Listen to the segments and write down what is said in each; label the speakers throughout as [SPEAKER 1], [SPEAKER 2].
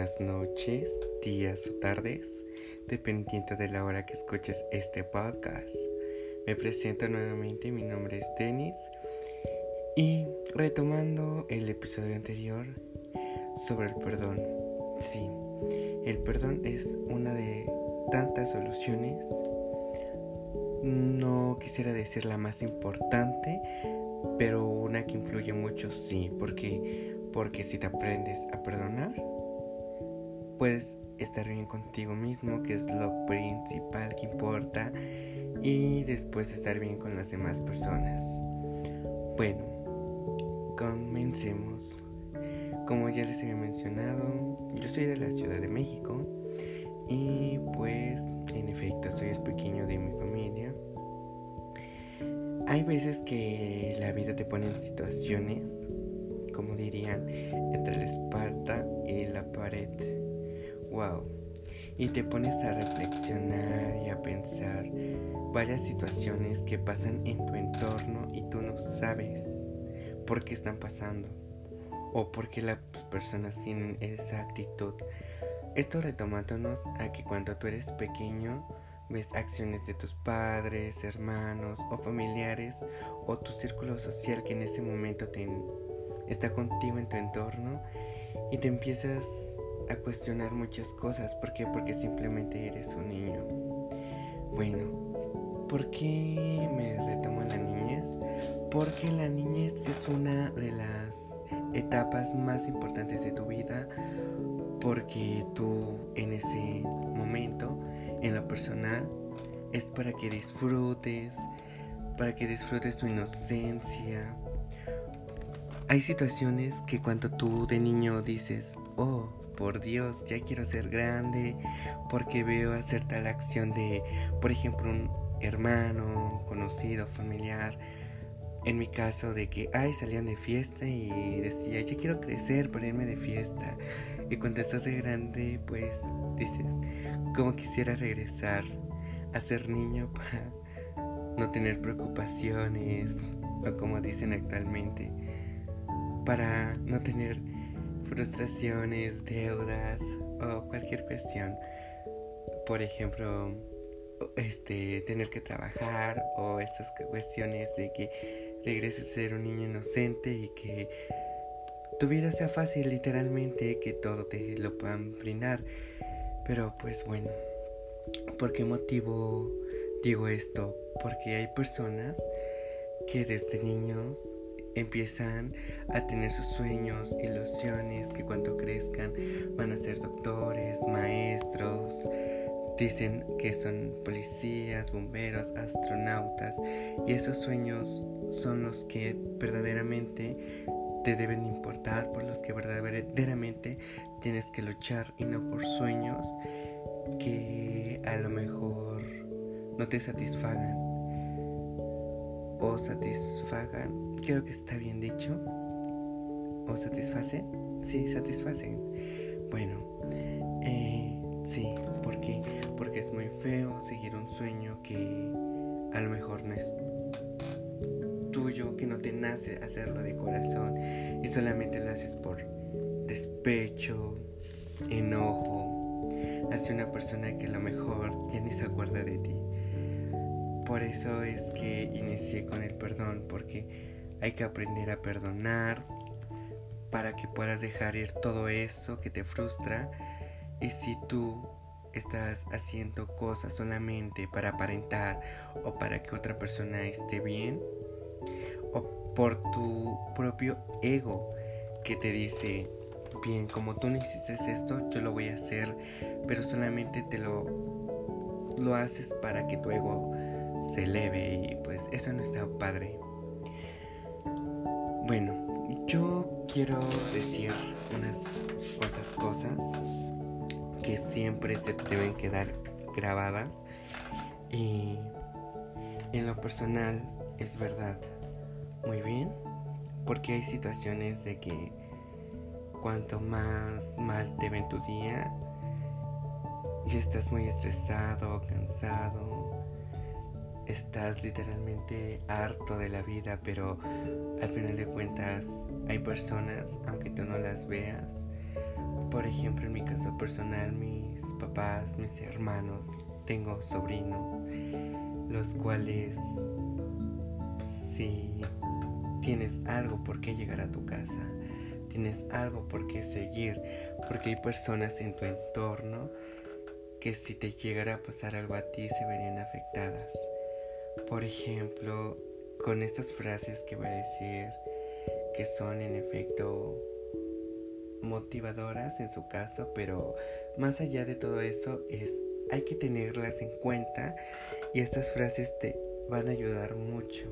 [SPEAKER 1] buenas noches, días o tardes, dependiendo de la hora que escuches este podcast. Me presento nuevamente, mi nombre es Denis y retomando el episodio anterior sobre el perdón. Sí, el perdón es una de tantas soluciones. No quisiera decir la más importante, pero una que influye mucho, sí, porque porque si te aprendes a perdonar, puedes estar bien contigo mismo, que es lo principal que importa, y después estar bien con las demás personas. Bueno, comencemos. Como ya les había mencionado, yo soy de la Ciudad de México y pues en efecto soy el pequeño de mi familia. Hay veces que la vida te pone en situaciones, como dirían, entre la esparta y la pared wow. Y te pones a reflexionar y a pensar varias situaciones que pasan en tu entorno y tú no sabes por qué están pasando o por qué las personas tienen esa actitud. Esto retomándonos a que cuando tú eres pequeño ves acciones de tus padres, hermanos o familiares o tu círculo social que en ese momento está contigo en tu entorno y te empiezas a cuestionar muchas cosas. ¿Por qué? Porque simplemente eres un niño. Bueno, ¿por qué me retomo la niñez? Porque la niñez es una de las etapas más importantes de tu vida. Porque tú en ese momento, en lo personal, es para que disfrutes, para que disfrutes tu inocencia. Hay situaciones que cuando tú de niño dices, oh, por Dios, ya quiero ser grande, porque veo hacer tal acción de, por ejemplo, un hermano, conocido, familiar. En mi caso de que, ay, salían de fiesta y decía, ya quiero crecer por irme de fiesta. Y cuando estás de grande, pues dices, como quisiera regresar a ser niño para no tener preocupaciones, o como dicen actualmente, para no tener frustraciones, deudas o cualquier cuestión. Por ejemplo, este, tener que trabajar o estas cuestiones de que regreses a ser un niño inocente y que tu vida sea fácil literalmente, que todo te lo puedan brindar. Pero pues bueno, ¿por qué motivo digo esto? Porque hay personas que desde niños empiezan a tener sus sueños, ilusiones, que cuando crezcan van a ser doctores, maestros, dicen que son policías, bomberos, astronautas, y esos sueños son los que verdaderamente te deben importar, por los que verdaderamente tienes que luchar y no por sueños que a lo mejor no te satisfagan o satisfagan creo que está bien dicho. ¿O satisface? Sí, satisfacen. Bueno, eh, sí, ¿por qué? Porque es muy feo seguir un sueño que a lo mejor no es tuyo, que no te nace hacerlo de corazón y solamente lo haces por despecho, enojo hacia una persona que a lo mejor ya ni se acuerda de ti. Por eso es que inicié con el perdón, porque hay que aprender a perdonar para que puedas dejar ir todo eso que te frustra. Y si tú estás haciendo cosas solamente para aparentar o para que otra persona esté bien, o por tu propio ego que te dice, bien, como tú no hiciste esto, yo lo voy a hacer, pero solamente te lo, lo haces para que tu ego se eleve y pues eso no está padre. Bueno, yo quiero decir unas cuantas cosas que siempre se deben quedar grabadas y en lo personal es verdad muy bien porque hay situaciones de que cuanto más mal te ven tu día ya estás muy estresado, cansado, estás literalmente harto de la vida, pero al final de cuentas hay personas, aunque tú no las veas, Por ejemplo, en mi caso personal, mis papás, mis hermanos, tengo sobrinos, los cuales si tienes algo por qué llegar a tu casa, tienes algo por qué seguir, porque hay personas en tu entorno que si te llegara a pasar algo a ti se verían afectadas. Por ejemplo, con estas frases que voy a decir, que son en efecto motivadoras en su caso, pero más allá de todo eso es hay que tenerlas en cuenta y estas frases te van a ayudar mucho.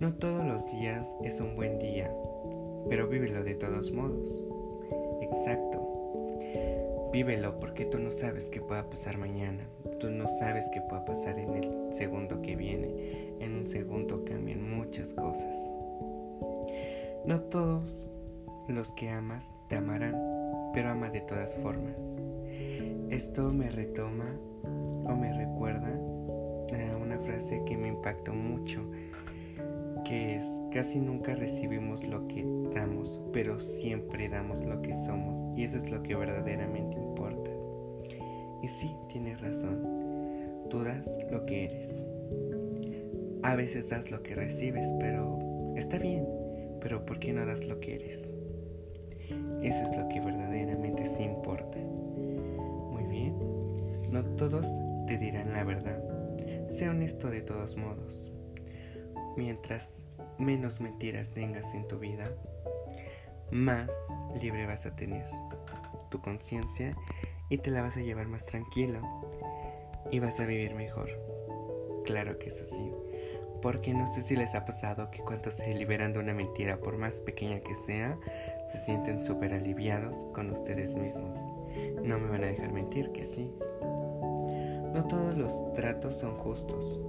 [SPEAKER 1] No todos los días es un buen día, pero vívelo de todos modos. Exacto. Vívelo porque tú no sabes qué pueda pasar mañana. Tú no sabes qué pueda pasar en el segundo que viene. En un segundo cambian muchas cosas. No todos los que amas te amarán, pero ama de todas formas. Esto me retoma o me recuerda a una frase que me impactó mucho, que es casi nunca recibimos lo que damos, pero siempre damos lo que somos, y eso es lo que verdaderamente importa. Y sí, tienes razón, tú das lo que eres. A veces das lo que recibes, pero está bien, pero ¿por qué no das lo que eres? Eso es lo que verdaderamente sí importa. Muy bien, no todos te dirán la verdad. Sé honesto de todos modos. Mientras menos mentiras tengas en tu vida, más libre vas a tener tu conciencia y te la vas a llevar más tranquilo y vas a vivir mejor. Claro que eso sí, porque no sé si les ha pasado que cuando se liberan de una mentira, por más pequeña que sea, se sienten súper aliviados con ustedes mismos. No me van a dejar mentir que sí. No todos los tratos son justos.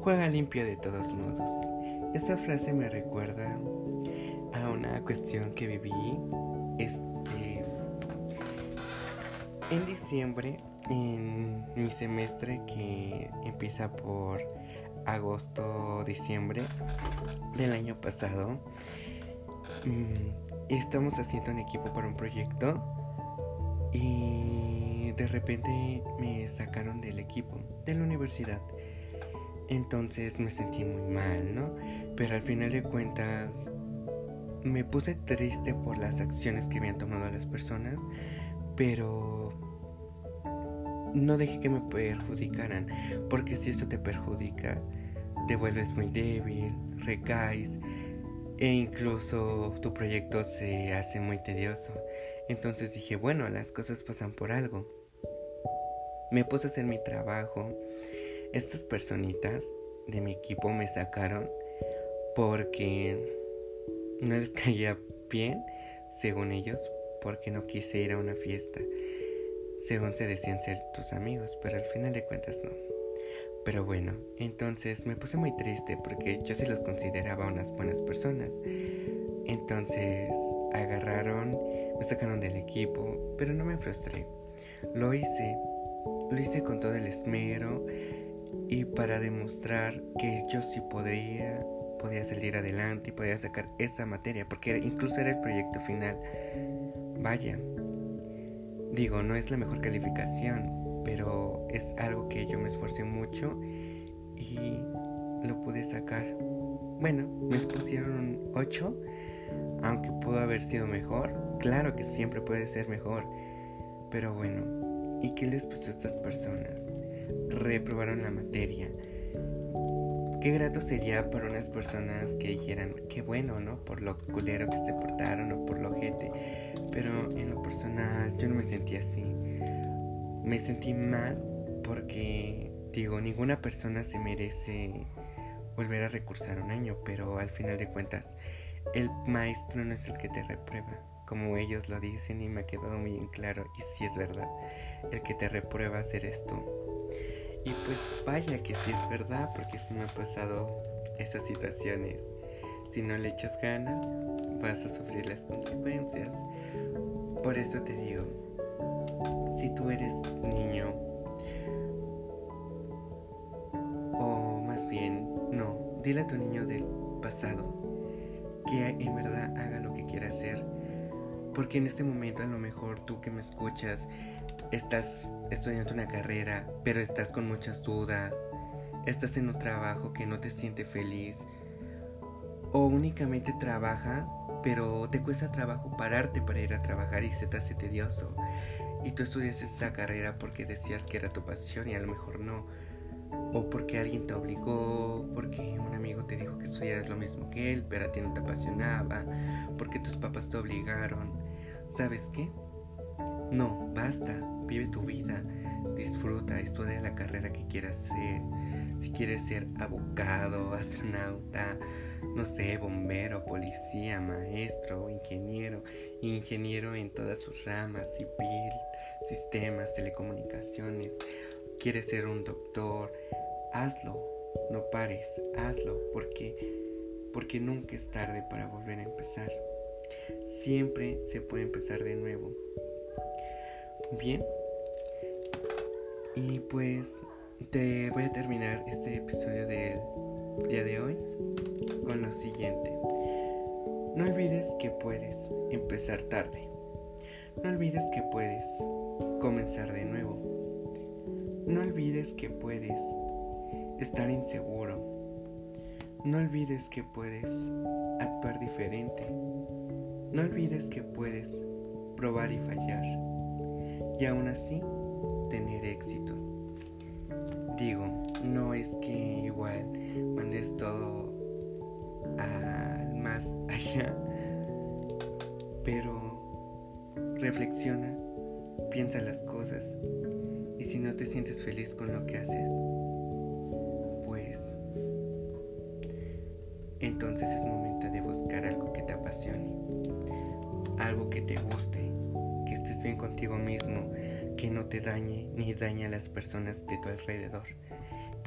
[SPEAKER 1] Juega limpio de todos modos. Esa frase me recuerda a una cuestión que viví este en diciembre en mi semestre que empieza por agosto diciembre del año pasado mm, estamos haciendo un equipo para un proyecto y de repente me sacaron del equipo de la universidad entonces me sentí muy mal, ¿no? Pero al final de cuentas me puse triste por las acciones que habían tomado las personas, pero no dejé que me perjudicaran, porque si eso te perjudica, te vuelves muy débil, recaes e incluso tu proyecto se hace muy tedioso. Entonces dije, bueno, las cosas pasan por algo. Me puse a hacer mi trabajo estas personitas de mi equipo me sacaron porque no les caía bien, según ellos, porque no quise ir a una fiesta. Según se decían ser tus amigos, pero al final de cuentas no. Pero bueno, entonces me puse muy triste porque yo sí los consideraba unas buenas personas. Entonces agarraron, me sacaron del equipo, pero no me frustré. Lo hice, lo hice con todo el esmero y para demostrar que yo sí podía, podía salir adelante y podía sacar esa materia, porque incluso era el proyecto final. Vaya, digo, no es la mejor calificación, pero es algo que yo me esforcé mucho y lo pude sacar. Bueno, me pusieron un 8, aunque pudo haber sido mejor. Claro que siempre puede ser mejor, pero bueno, ¿y qué les puso a estas personas? reprobaron la materia. Qué grato sería para unas personas que dijeran, qué bueno, ¿no? Por lo culero que se portaron o por lo gente. Pero en lo personal yo no me sentí así. Me sentí mal porque, digo, ninguna persona se merece volver a recursar un año, pero al final de cuentas, el maestro no es el que te reprueba, como ellos lo dicen y me ha quedado muy en claro, y si es verdad, el que te reprueba eres tú. Y pues vaya que sí es verdad, porque sí me ha pasado esas situaciones. Si no le echas ganas, vas a sufrir las consecuencias. Por eso te digo, si tú eres niño, o más bien, no, dile a tu niño del pasado que en verdad haga lo que quiera hacer, Porque en este momento a lo mejor tú que me escuchas estás estudiando una carrera, pero estás con muchas dudas, estás en un trabajo que no te siente feliz, o únicamente trabaja, pero te cuesta trabajo pararte para ir a trabajar y se te hace tedioso. Y tú estudias esa carrera porque decías que era tu pasión y a lo mejor no. O porque alguien te obligó, porque un amigo te dijo que estudiaras lo mismo que él, pero a ti no te apasionaba, porque tus papás te obligaron. ¿Sabes qué? No, basta, vive tu vida, disfruta, estudia la carrera que quieras ser. Si quieres ser abogado, astronauta, no sé, bombero, policía, maestro, ingeniero, ingeniero en todas sus ramas, civil, sistemas, telecomunicaciones, quieres ser un doctor, hazlo, no pares, hazlo, porque porque nunca es tarde para volver a empezar. Siempre se puede empezar de nuevo. Bien. Y pues te voy a terminar este episodio del día de hoy con lo siguiente. No olvides que puedes empezar tarde. No olvides que puedes comenzar de nuevo. No olvides que puedes estar inseguro. No olvides que puedes actuar diferente. No olvides que puedes probar y fallar. Y aún así tener éxito. Digo, no es que igual mandes todo al más allá, pero reflexiona, piensa las cosas y si no te sientes feliz con lo que haces, pues entonces es momento de buscar algo que te apasione, algo que te guste, que estés bien contigo mismo, que no te dañe ni dañe a las personas de tu alrededor.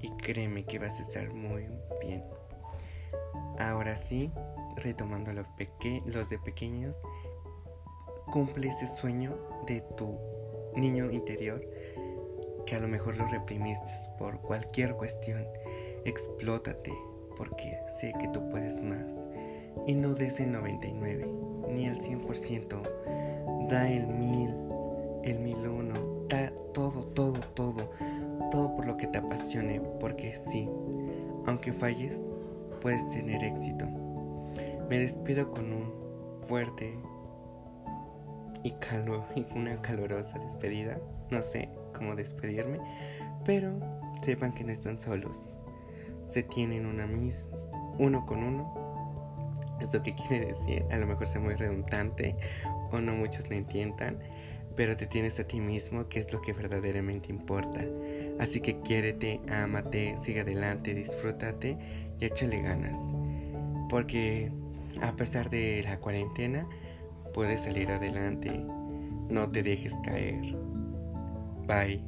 [SPEAKER 1] Y créeme que vas a estar muy bien. Ahora sí, retomando los, los de pequeños, cumple ese sueño de tu niño interior que a lo mejor lo reprimiste por cualquier cuestión. Explótate porque sé que tú puedes más. Y no des el 99 ni el 100%. Da el 1000, el 1001. Da todo, todo, todo. Todo por lo que te apasione. Porque sí, aunque falles, puedes tener éxito. Me despido con un fuerte y, una calorosa despedida. No sé cómo despedirme, pero sepan que no están solos. Se tienen una misma, uno con uno. ¿Eso qué quiere decir? A lo mejor sea muy redundante o no muchos lo entiendan, pero te tienes a ti mismo, que es lo que verdaderamente importa. Así que quiérete, ámate, sigue adelante, disfrútate y échale ganas. Porque a pesar de la cuarentena, puedes salir adelante. No te dejes caer. Bye.